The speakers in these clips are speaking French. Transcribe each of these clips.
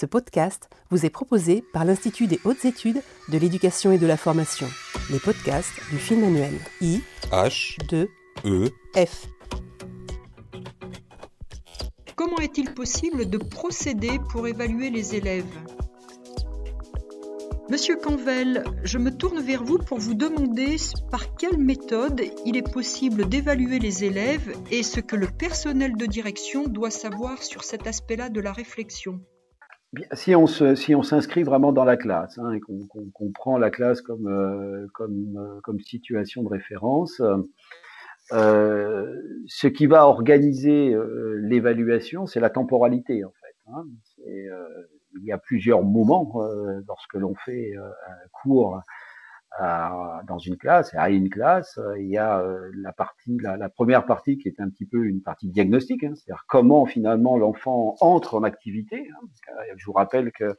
Ce podcast vous est proposé par l'Institut des hautes études de l'éducation et de la formation. Les podcasts du film annuel I H 2 E F. Comment est-il possible de procéder pour évaluer les élèves? Monsieur Canvel, je me tourne vers vous pour vous demander par quelle méthode il est possible d'évaluer les élèves et ce que le personnel de direction doit savoir sur cet aspect-là de la réflexion. Si on se, si on s'inscrit vraiment dans la classe hein, et qu'on qu'on prend la classe comme euh, comme euh, comme situation de référence, euh, ce qui va organiser euh, l'évaluation, c'est la temporalité en fait. hein. Euh, il y a plusieurs moments euh, lorsque l'on fait un cours à- dans une classe, à une classe, euh, il y a euh, la partie, la, la première partie qui est un petit peu une partie diagnostique, hein, c'est-à-dire comment finalement l'enfant entre en activité. hein, euh, je vous rappelle que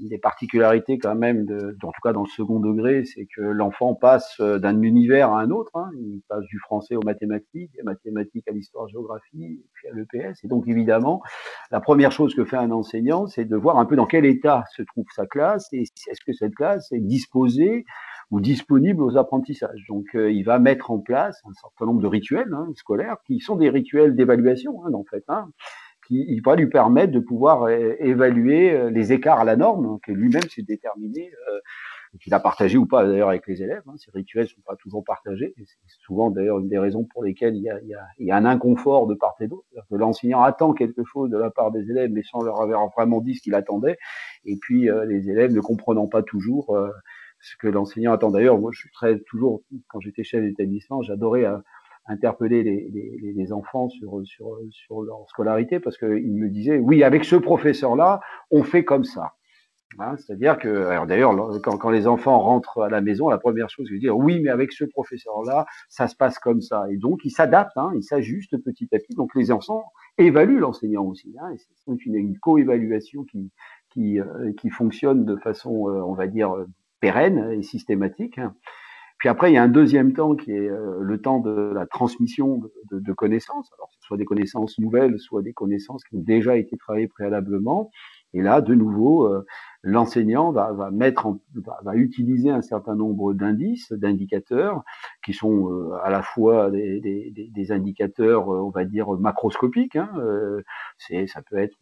une des particularités quand même, de, en tout cas dans le second degré, c'est que l'enfant passe d'un univers à un autre. hein. il passe du français aux mathématiques, des mathématiques à l'histoire-géographie, puis à l'EPS. Et donc évidemment, la première chose que fait un enseignant, c'est de voir un peu dans quel état se trouve sa classe et est-ce que cette classe est disposée ou disponible aux apprentissages. Donc, euh, il va mettre en place un certain nombre de rituels hein, scolaires qui sont des rituels d'évaluation, hein, en fait, hein, qui il va lui permettre de pouvoir euh, évaluer euh, les écarts à la norme hein, que lui-même s'est déterminé, euh, qu'il a partagé ou pas d'ailleurs avec les élèves. Hein. Ces rituels sont pas toujours partagés. C'est souvent d'ailleurs une des raisons pour lesquelles il y a, il y a, il y a un inconfort de part et d'autre. Que l'enseignant attend quelque chose de la part des élèves, mais sans leur avoir vraiment dit ce qu'il attendait. Et puis euh, les élèves ne comprenant pas toujours ce que l'enseignant attend. D'ailleurs, moi, je suis très toujours, quand j'étais chef d'établissement, j'adorais euh, interpeller les, enfants sur, leur scolarité parce qu'ils me disaient, oui, avec ce professeur-là, on fait comme ça. Hein, C'est-à-dire que, d'ailleurs, quand, les enfants rentrent à la maison, la première chose, c'est de dire, oui, mais avec ce professeur-là, ça se passe comme ça. Et donc, ils s'adaptent, hein, ils s'ajustent petit à petit. Donc, les enfants évaluent l'enseignant aussi. Hein, c'est une, une co-évaluation qui, euh, fonctionne de façon, euh, on va dire, pérenne et systématique. Puis après, il y a un deuxième temps qui est euh, le temps de la transmission de, de, de connaissances, alors soit des connaissances nouvelles, soit des connaissances qui ont déjà été travaillées préalablement. Et là, de nouveau, euh, l'enseignant va, mettre, en, va, utiliser un certain nombre d'indices, d'indicateurs, qui sont euh, à la fois des, indicateurs, on va dire macroscopiques. Hein, ça peut être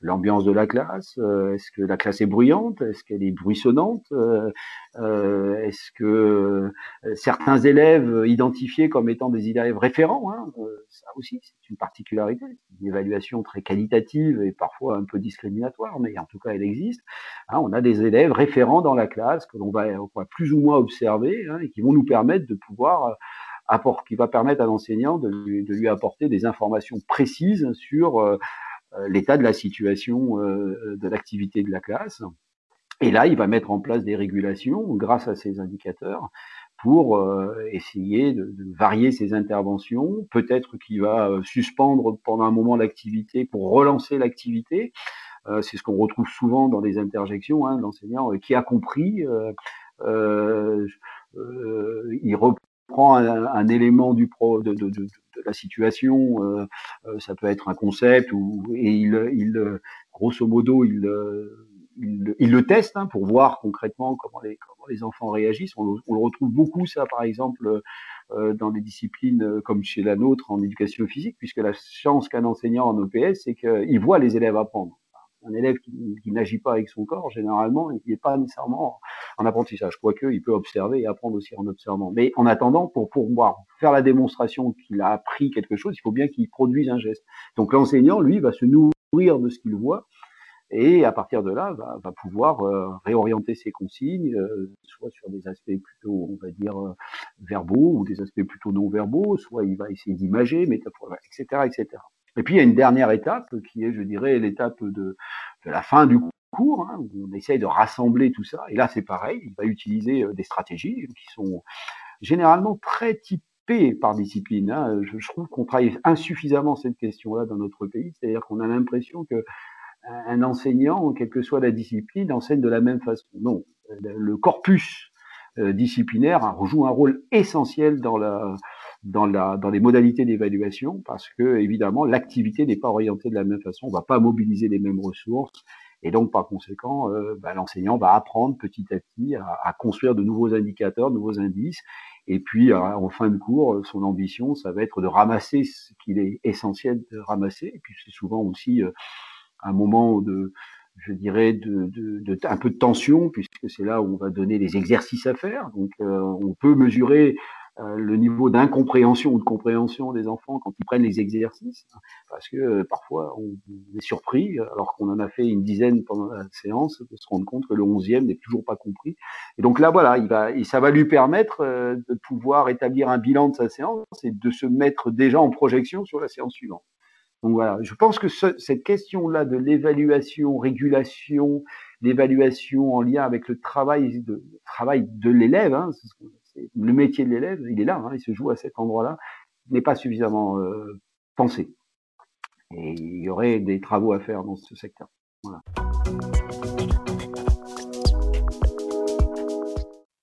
l'ambiance de la classe, euh, est-ce que la classe est bruyante, est-ce qu'elle est bruissonnante, euh, euh, est-ce que certains élèves identifiés comme étant des élèves référents, hein, ça aussi c'est une particularité, une évaluation très qualitative et parfois un peu discriminatoire, mais en tout cas elle existe. Hein, on a des élèves référents dans la classe que l'on va, va plus ou moins observer hein, et qui vont nous permettre de pouvoir apport, qui va permettre à l'enseignant de lui, de lui apporter des informations précises sur euh, l'état de la situation euh, de l'activité de la classe. Et là, il va mettre en place des régulations grâce à ces indicateurs pour euh, essayer de, varier ses interventions. Peut-être qu'il va euh, suspendre pendant un moment l'activité pour relancer l'activité. Euh, c'est ce qu'on retrouve souvent dans les interjections. Hein, L'enseignant qui a compris, un, un, élément du pro, de, de, de, de la situation, euh, ça peut être un concept, ou, et il, il grosso modo, il, il, il le teste hein, pour voir concrètement comment les, comment les enfants réagissent. On, on le retrouve beaucoup, ça, par exemple, euh, dans des disciplines comme chez la nôtre en éducation physique, puisque la chance qu'un enseignant en EPS, c'est qu'il voit les élèves apprendre un élève qui, n'agit pas avec son corps, généralement, il n'est pas nécessairement en apprentissage, quoique il peut observer et apprendre aussi en observant. Mais en attendant, pour pouvoir faire la démonstration qu'il a appris quelque chose, il faut bien qu'il produise un geste. Donc l'enseignant, lui, va se nourrir de ce qu'il voit et à partir de là, va, va pouvoir euh, réorienter ses consignes, euh, soit sur des aspects plutôt, on va dire, euh, verbaux ou des aspects plutôt non verbaux, soit il va essayer d'imager, etc., etc. Et puis il y a une dernière étape qui est, je dirais, l'étape de, de, la fin du cours, hein, où on essaye de rassembler tout ça. Et là, c'est pareil, il va utiliser des stratégies qui sont généralement très typées par discipline. Hein. Je, trouve qu'on travaille insuffisamment cette question-là dans notre pays, c'est-à-dire qu'on a l'impression que un enseignant, quelle que soit la discipline, enseigne de la même façon. Non, le corpus euh, disciplinaire joue un rôle essentiel dans la dans, la, dans les modalités d'évaluation parce que évidemment l'activité n'est pas orientée de la même façon, on va pas mobiliser les mêmes ressources Et donc, par conséquent, bah, l'enseignant va apprendre petit à petit à, construire de nouveaux indicateurs, de nouveaux indices. Et puis, en fin de cours, son ambition, ça va être de ramasser ce qu'il est essentiel de ramasser. Et puis, c'est souvent aussi un moment de, je dirais, de, de, de, un peu de tension, puisque c'est là où on va donner les exercices à faire. Donc, euh, on peut mesurer euh, le niveau d'incompréhension ou de compréhension des enfants quand ils prennent les exercices, parce que euh, parfois on est surpris, alors qu'on en a fait une dizaine pendant la séance, de se rendre compte que le onzième n'est toujours pas compris. Et donc là, voilà, et ça va lui permettre de pouvoir établir un bilan de sa séance et de se mettre déjà en projection sur la séance suivante. Donc voilà, je pense que cette question-là de l'évaluation, régulation, l'évaluation en lien avec le travail de, travail de l'élève, hein, le métier de l'élève, il est là, hein, il se joue à cet endroit-là, n'est pas suffisamment euh, pensé. Et il y aurait des travaux à faire dans ce secteur.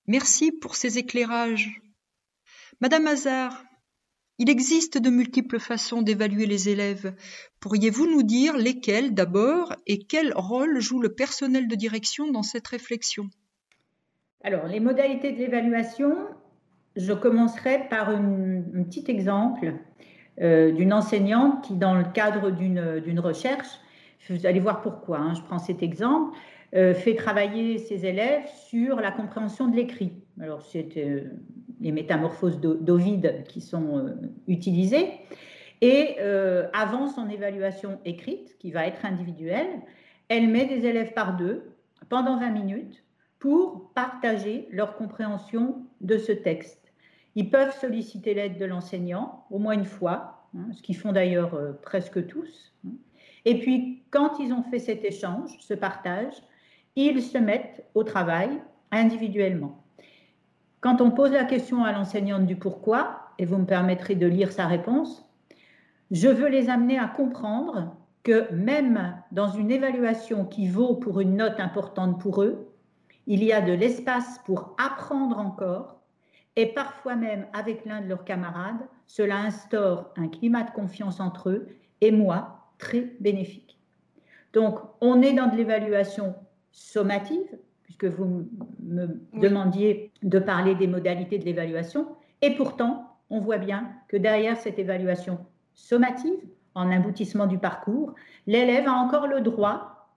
Merci pour ces éclairages. Madame Hazard, il existe de multiples façons d'évaluer les élèves. Pourriez-vous nous dire lesquelles d'abord et quel rôle joue le personnel de direction dans cette réflexion? Alors, les modalités de l'évaluation, je commencerai par un petit exemple euh, d'une enseignante qui, dans le cadre d'une recherche, vous allez voir pourquoi, hein, je prends cet exemple, euh, fait travailler ses élèves sur la compréhension de l'écrit. Alors, c'est euh, les métamorphoses d'Ovide qui sont utilisées. Et avant son évaluation écrite, qui va être individuelle, elle met des élèves par deux pendant 20 minutes pour partager leur compréhension de ce texte. Ils peuvent solliciter l'aide de l'enseignant au moins une fois, hein, ce qu'ils font d'ailleurs presque tous. Hein. Et puis, quand ils ont fait cet échange, ce partage, ils se mettent au travail individuellement. Quand on pose la question à l'enseignante du pourquoi, et vous me permettrez de lire sa réponse, je veux les amener à comprendre que même dans une évaluation qui vaut pour une note importante pour eux, il y a de l'espace pour apprendre encore et parfois même avec l'un de leurs camarades, cela instaure un climat de confiance entre eux et moi très bénéfique. Donc, on est dans de l'évaluation sommative, puisque vous me demandiez de parler des modalités de l'évaluation. Et pourtant, on voit bien que derrière cette évaluation sommative, en aboutissement du parcours, l'élève a encore le droit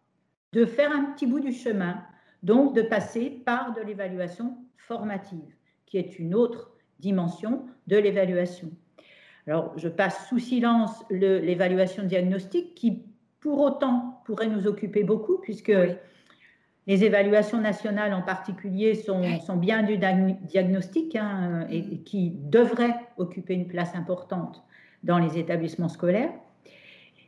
de faire un petit bout du chemin, donc de passer par de l'évaluation formative, qui est une autre dimension de l'évaluation. Alors, je passe sous silence l'évaluation diagnostique qui, pour autant, pourrait nous occuper beaucoup, puisque les évaluations nationales en particulier sont, bien du diagnostic hein, et, mm. qui devraient occuper une place importante dans les établissements scolaires.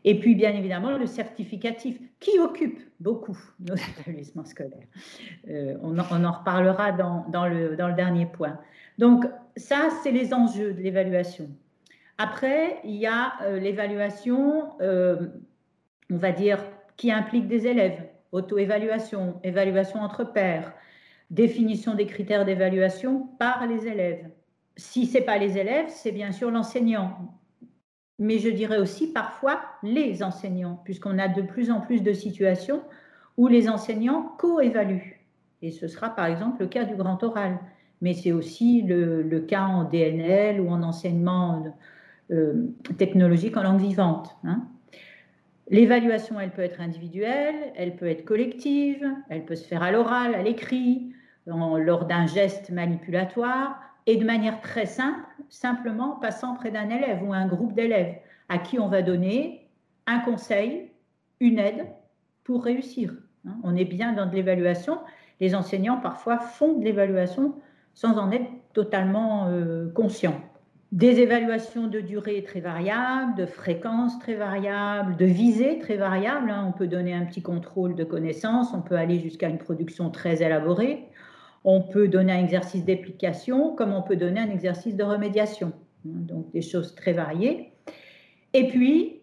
Et puis, bien évidemment, le certificatif, qui occupe beaucoup nos établissements scolaires. Euh, on, en, reparlera dans, le, dernier point. Donc, ça, c'est les enjeux de l'évaluation. Après, il y a euh, l'évaluation, euh, on va dire, qui implique des élèves auto-évaluation, évaluation entre pairs, définition des critères d'évaluation par les élèves. Si ce n'est pas les élèves, c'est bien sûr l'enseignant. Mais je dirais aussi parfois les enseignants, puisqu'on a de plus en plus de situations où les enseignants co-évaluent. Et ce sera par exemple le cas du grand oral. Mais c'est aussi le, cas en DNL ou en enseignement euh, technologique en langue vivante. Hein. L'évaluation, elle peut être individuelle, elle peut être collective, elle peut se faire à l'oral, à l'écrit, lors d'un geste manipulatoire, et de manière très simple, simplement passant près d'un élève ou un groupe d'élèves à qui on va donner un conseil, une aide pour réussir. Hein. On est bien dans de l'évaluation. Les enseignants parfois font de l'évaluation sans en être totalement euh, conscients des évaluations de durée très variables, de fréquence très variable, de visée très variable. Hein. On peut donner un petit contrôle de connaissances, on peut aller jusqu'à une production très élaborée, on peut donner un exercice d'application comme on peut donner un exercice de remédiation. Hein. Donc des choses très variées. Et puis,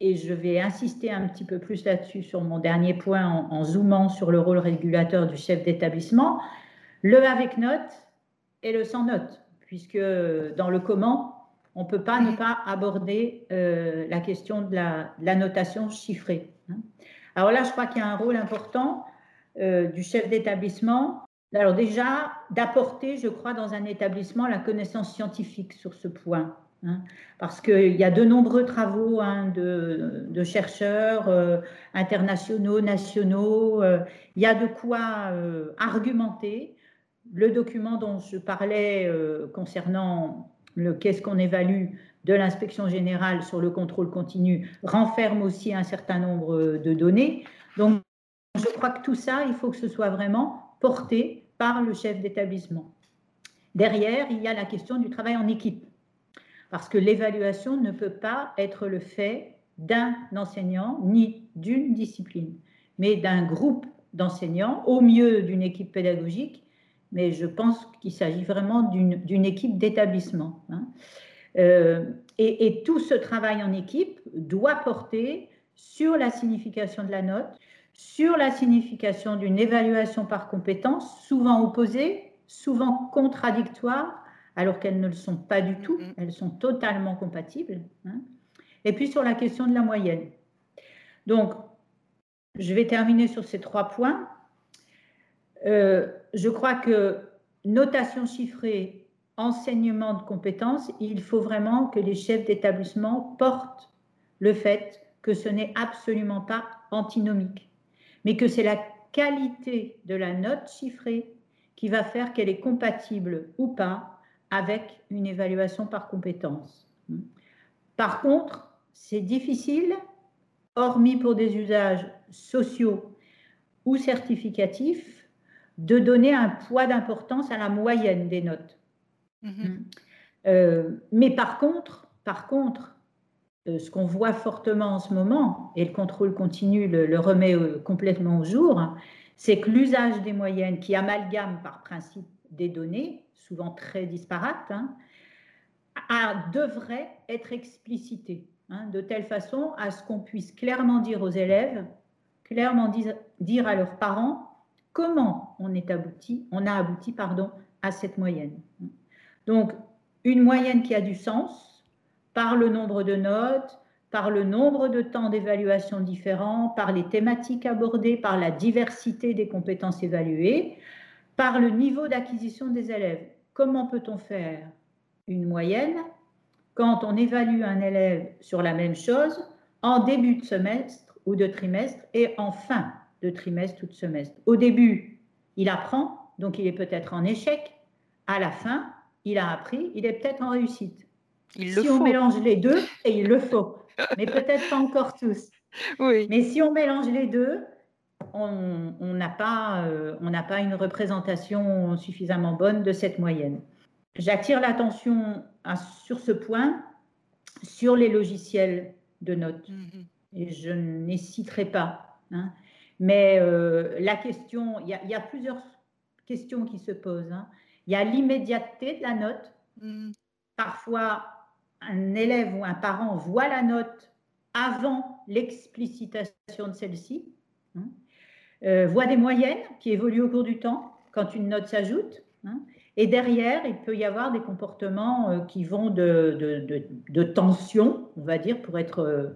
et je vais insister un petit peu plus là-dessus sur mon dernier point en, en zoomant sur le rôle régulateur du chef d'établissement, le avec note et le sans note puisque dans le comment, on ne peut pas ne pas aborder euh, la question de la, notation chiffrée. Hein. Alors là, je crois qu'il y a un rôle important euh, du chef d'établissement. Alors déjà, d'apporter, je crois, dans un établissement la connaissance scientifique sur ce point. Hein, parce qu'il y a de nombreux travaux hein, de, chercheurs euh, internationaux, nationaux. Euh, il y a de quoi argumenter. Le document dont je parlais concernant le qu'est-ce qu'on évalue de l'inspection générale sur le contrôle continu renferme aussi un certain nombre de données. Donc, je crois que tout ça, il faut que ce soit vraiment porté par le chef d'établissement. Derrière, il y a la question du travail en équipe, parce que l'évaluation ne peut pas être le fait d'un enseignant ni d'une discipline, mais d'un groupe d'enseignants, au mieux d'une équipe pédagogique, mais je pense qu'il s'agit vraiment d'une équipe d'établissement. Hein. Euh, et, tout ce travail en équipe doit porter sur la signification de la note, sur la signification d'une évaluation par compétence, souvent opposée, souvent contradictoire, alors qu'elles ne le sont pas du tout, elles sont totalement compatibles. Hein. Et puis sur la question de la moyenne. Donc, je vais terminer sur ces trois points. Euh, je crois que notation chiffrée enseignement de compétences, il faut vraiment que les chefs d'établissement portent le fait que ce n'est absolument pas antinomique, mais que c'est la qualité de la note chiffrée qui va faire qu'elle est compatible ou pas avec une évaluation par compétence. Par contre, c'est difficile, hormis pour des usages sociaux ou certificatifs, de donner un poids d'importance à la moyenne des notes. Mmh mmh. Euh, mais par contre, par contre, ce qu'on voit fortement en ce moment, et le contrôle continu le, remet euh, complètement au jour, c'est que l'usage des moyennes qui amalgament par principe des données, souvent très disparates, hein, devrait être explicité, hein, de telle façon à ce qu'on puisse clairement dire aux élèves, clairement dire, dire à leurs parents comment on est abouti, on a abouti pardon, à cette moyenne. Donc, une moyenne qui a du sens par le nombre de notes, par le nombre de temps d'évaluation différents, par les thématiques abordées, par la diversité des compétences évaluées, par le niveau d'acquisition des élèves. Comment peut-on faire une moyenne quand on évalue un élève sur la même chose en début de semestre ou de trimestre et en fin de trimestre ou de semestre? Au début, il apprend, donc il est peut-être en échec. À la fin, il a appris, il est peut-être en réussite. Si on mélange les deux, et il le faut, mais peut-être pas encore tous. Oui. Mais si on mélange les deux, on n'a pas, euh, pas une représentation suffisamment bonne de cette moyenne. J'attire l'attention sur ce point, sur les logiciels de notes. Mhm. Et je ne citerai pas. Hein. Mais euh, la question, il y, a plusieurs questions qui se posent. Hein. Il y a l'immédiateté de la note. Mm. Parfois, un élève ou un parent voit la note avant l'explicitation de celle-ci, hein. euh, voit des moyennes qui évoluent au cours du temps quand une note s'ajoute. Hein. et derrière, il peut y avoir des comportements euh, qui vont de, tension, on va dire, pour être euh,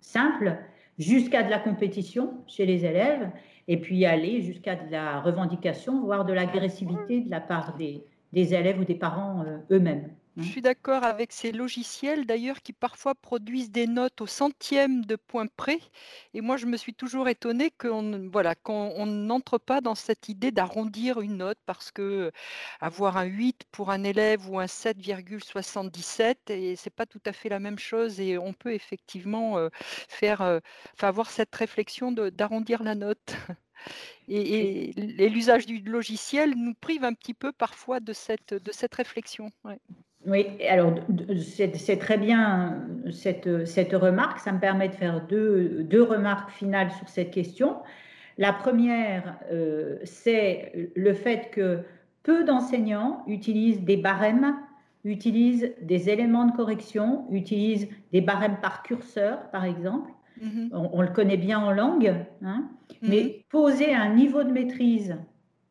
simple, jusqu'à de la compétition chez les élèves et puis aller jusqu'à de la revendication, voire de l'agressivité de la part des, des élèves ou des parents eux-mêmes. Je suis d'accord avec ces logiciels d'ailleurs qui parfois produisent des notes au centième de point près. Et moi, je me suis toujours étonnée qu'on voilà, qu'on n'entre pas dans cette idée d'arrondir une note parce que avoir un 8 pour un élève ou un 7,77, et c'est pas tout à fait la même chose. Et on peut effectivement euh, faire, euh, avoir cette réflexion d'arrondir la note. Et, l'usage du logiciel nous prive un petit peu parfois de cette, de cette réflexion. Oui, alors c'est très bien cette, cette, remarque. Ça me permet de faire deux, deux remarques finales sur cette question. La première, euh, c'est le fait que peu d'enseignants utilisent des barèmes, utilisent des éléments de correction, utilisent des barèmes par curseur, par exemple. Mm-hmm. On, le connaît bien en langue, hein, mm-hmm. mais poser un niveau de maîtrise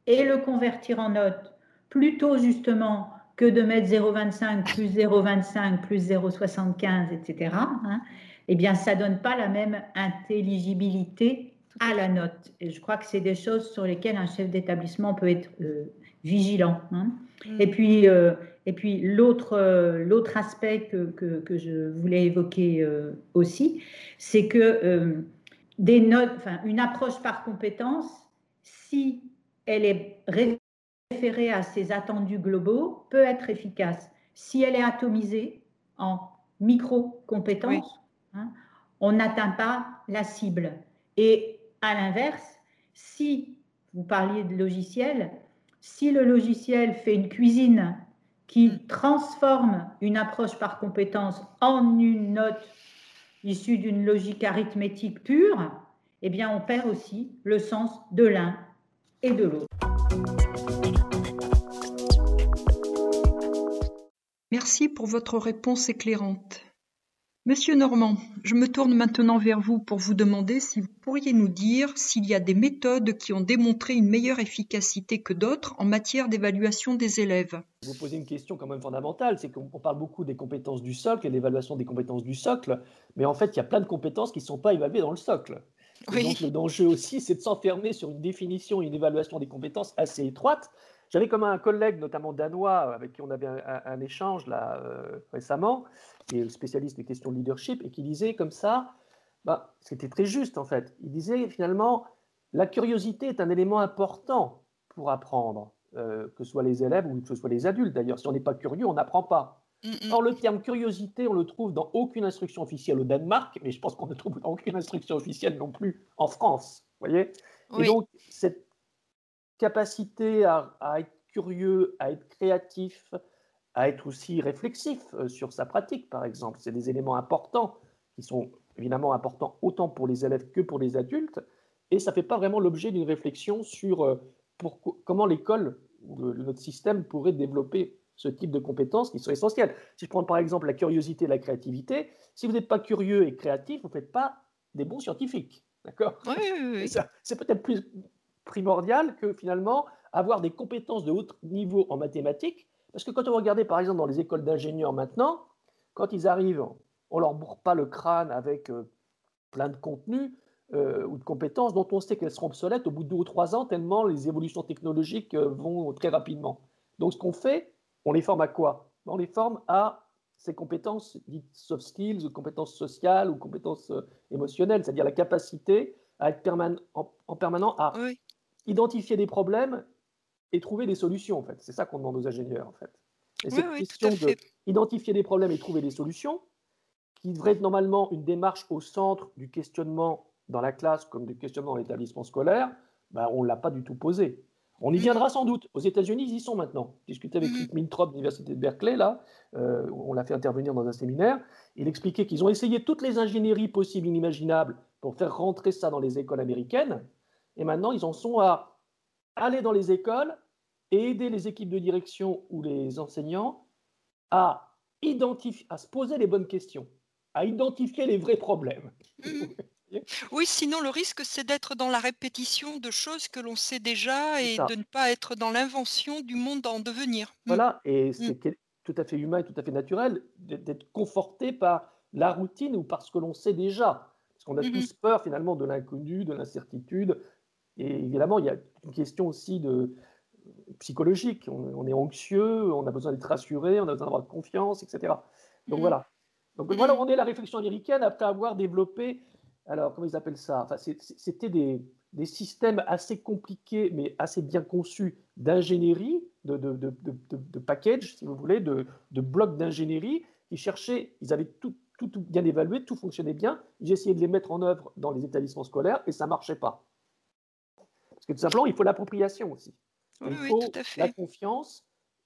et le convertir en note plutôt justement que de mettre 0,25 plus 0,25 plus 0,75, etc., hein, eh bien, ça donne pas la même intelligibilité à la note. Et je crois que c'est des choses sur lesquelles un chef d'établissement peut être euh, vigilant. Hein. Mm. Et puis, euh, et puis l'autre, euh, l'autre aspect que, que, que, je voulais évoquer aussi, c'est que des notes, enfin, une approche par compétence, si elle est référée à ses attendus globaux, peut être efficace. Si elle est atomisée en micro-compétences, hein, on n'atteint pas la cible. Et à l'inverse, si vous parliez de logiciel, si le logiciel fait une cuisine qui mm. transforme une approche par compétence en une note issue d'une logique arithmétique pure, eh bien, on perd aussi le sens de l'un et de l'autre. Merci pour votre réponse éclairante. Monsieur Normand, je me tourne maintenant vers vous pour vous demander si vous pourriez nous dire s'il y a des méthodes qui ont démontré une meilleure efficacité que d'autres en matière d'évaluation des élèves. Vous posez une question quand même fondamentale, c'est qu'on parle beaucoup des compétences du socle et l'évaluation des compétences du socle, mais en fait, il y a plein de compétences qui ne sont pas évaluées dans le socle. Donc le danger aussi, c'est de s'enfermer sur une définition et une évaluation des compétences assez étroite. J'avais comme un collègue, notamment danois, avec qui on avait un, échange là euh, récemment, qui est spécialiste des questions de leadership, et qui disait comme ça, bah, c'était très juste en fait, il disait finalement, la curiosité est un élément important pour apprendre, euh, que ce soit les élèves ou que ce soit les adultes d'ailleurs. Si on n'est pas curieux, on n'apprend pas. Mm, mm. Or, le terme curiosité, on le trouve dans aucune instruction officielle au Danemark, mais je pense qu'on ne trouve dans aucune instruction officielle non plus en France. voyez? Et donc, cette capacité à, à, être curieux, à être créatif, à être aussi réflexif euh, sur sa pratique, par exemple. C'est des éléments importants qui sont évidemment importants autant pour les élèves que pour les adultes, et ça ne fait pas vraiment l'objet d'une réflexion sur euh, pour, comment l'école ou notre système pourrait développer ce type de compétences qui sont essentielles. Si je prends par exemple la curiosité et la créativité, si vous n'êtes pas curieux et créatif, vous ne faites pas des bons scientifiques. D'accord? Oui, oui, oui. C'est peut-être plus primordial que finalement avoir des compétences de haut niveau en mathématiques. Parce que quand on regarde par exemple dans les écoles d'ingénieurs maintenant, quand ils arrivent, on leur bourre pas le crâne avec euh, plein de contenus euh, ou de compétences dont on sait qu'elles seront obsolètes au bout de deux ou trois ans tellement les évolutions technologiques euh, vont très rapidement. Donc ce qu'on fait, on les forme à quoi? On les forme à ces compétences dites soft skills, ou compétences sociales ou compétences émotionnelles, c'est-à-dire la capacité à être en, permanent à identifier des problèmes et trouver des solutions, en fait. C'est ça qu'on demande aux ingénieurs, en fait. Et cette question d'identifier des problèmes et trouver des solutions, qui devrait être normalement une démarche au centre du questionnement dans la classe comme du questionnement dans l'établissement scolaire, ben, on ne l'a pas du tout posé. On y mm. viendra sans doute. Aux États-Unis, ils y sont maintenant. Discuter avec Rick mm. Mintrop de l'Université de Berkeley, là, euh, on l'a fait intervenir dans un séminaire. Il expliquait qu'ils ont essayé toutes les ingénieries possibles, inimaginables, pour faire rentrer ça dans les écoles américaines. Et maintenant, ils en sont à aller dans les écoles et aider les équipes de direction ou les enseignants à, identifier, à se poser les bonnes questions, à identifier les vrais problèmes. Mhm. Oui, sinon le risque c'est d'être dans la répétition de choses que l'on sait déjà et de ne pas être dans l'invention du monde en devenir. Mhm. Voilà, et mhm. c'est tout à fait humain et tout à fait naturel d'être conforté par la routine ou par ce que l'on sait déjà. Parce qu'on a tous peur finalement de l'inconnu, de l'incertitude, et évidemment, il y a une question aussi de psychologique. On, est anxieux, on a besoin d'être rassuré, on a besoin d'avoir confiance, etc. Donc mm. voilà. Donc voilà, on est la réflexion américaine après avoir développé, alors comment ils appellent ça? Enfin, C'était des, des, systèmes assez compliqués, mais assez bien conçus d'ingénierie, de, de, de, de, package, si vous voulez, de, blocs d'ingénierie. Ils cherchaient, ils avaient tout, tout, tout, bien évalué, tout fonctionnait bien. Ils essayaient de les mettre en œuvre dans les établissements scolaires et ça ne marchait pas. Que tout simplement, il faut l'appropriation aussi. il faut la confiance.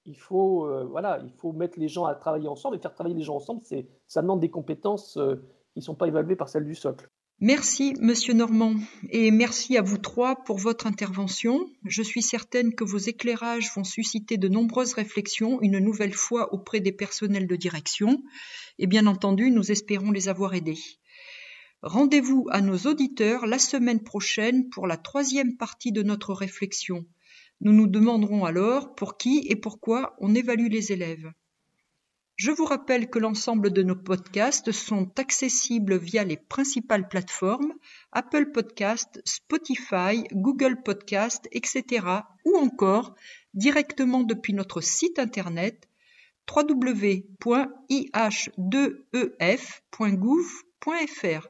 Il faut, euh, voilà, il faut mettre les gens à travailler ensemble et faire travailler les gens ensemble. C'est, ça demande des compétences euh, qui ne sont pas évaluées par celles du socle. Merci, Monsieur Normand, et merci à vous trois pour votre intervention. Je suis certaine que vos éclairages vont susciter de nombreuses réflexions, une nouvelle fois auprès des personnels de direction, et bien entendu, nous espérons les avoir aidés. Rendez-vous à nos auditeurs la semaine prochaine pour la troisième partie de notre réflexion. Nous nous demanderons alors pour qui et pourquoi on évalue les élèves. Je vous rappelle que l'ensemble de nos podcasts sont accessibles via les principales plateformes Apple Podcast, Spotify, Google Podcast, etc. ou encore directement depuis notre site internet www.ih2ef.gouv.fr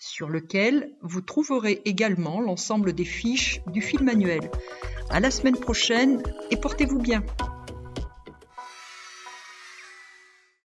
sur lequel vous trouverez également l'ensemble des fiches du film manuel. À la semaine prochaine et portez-vous bien.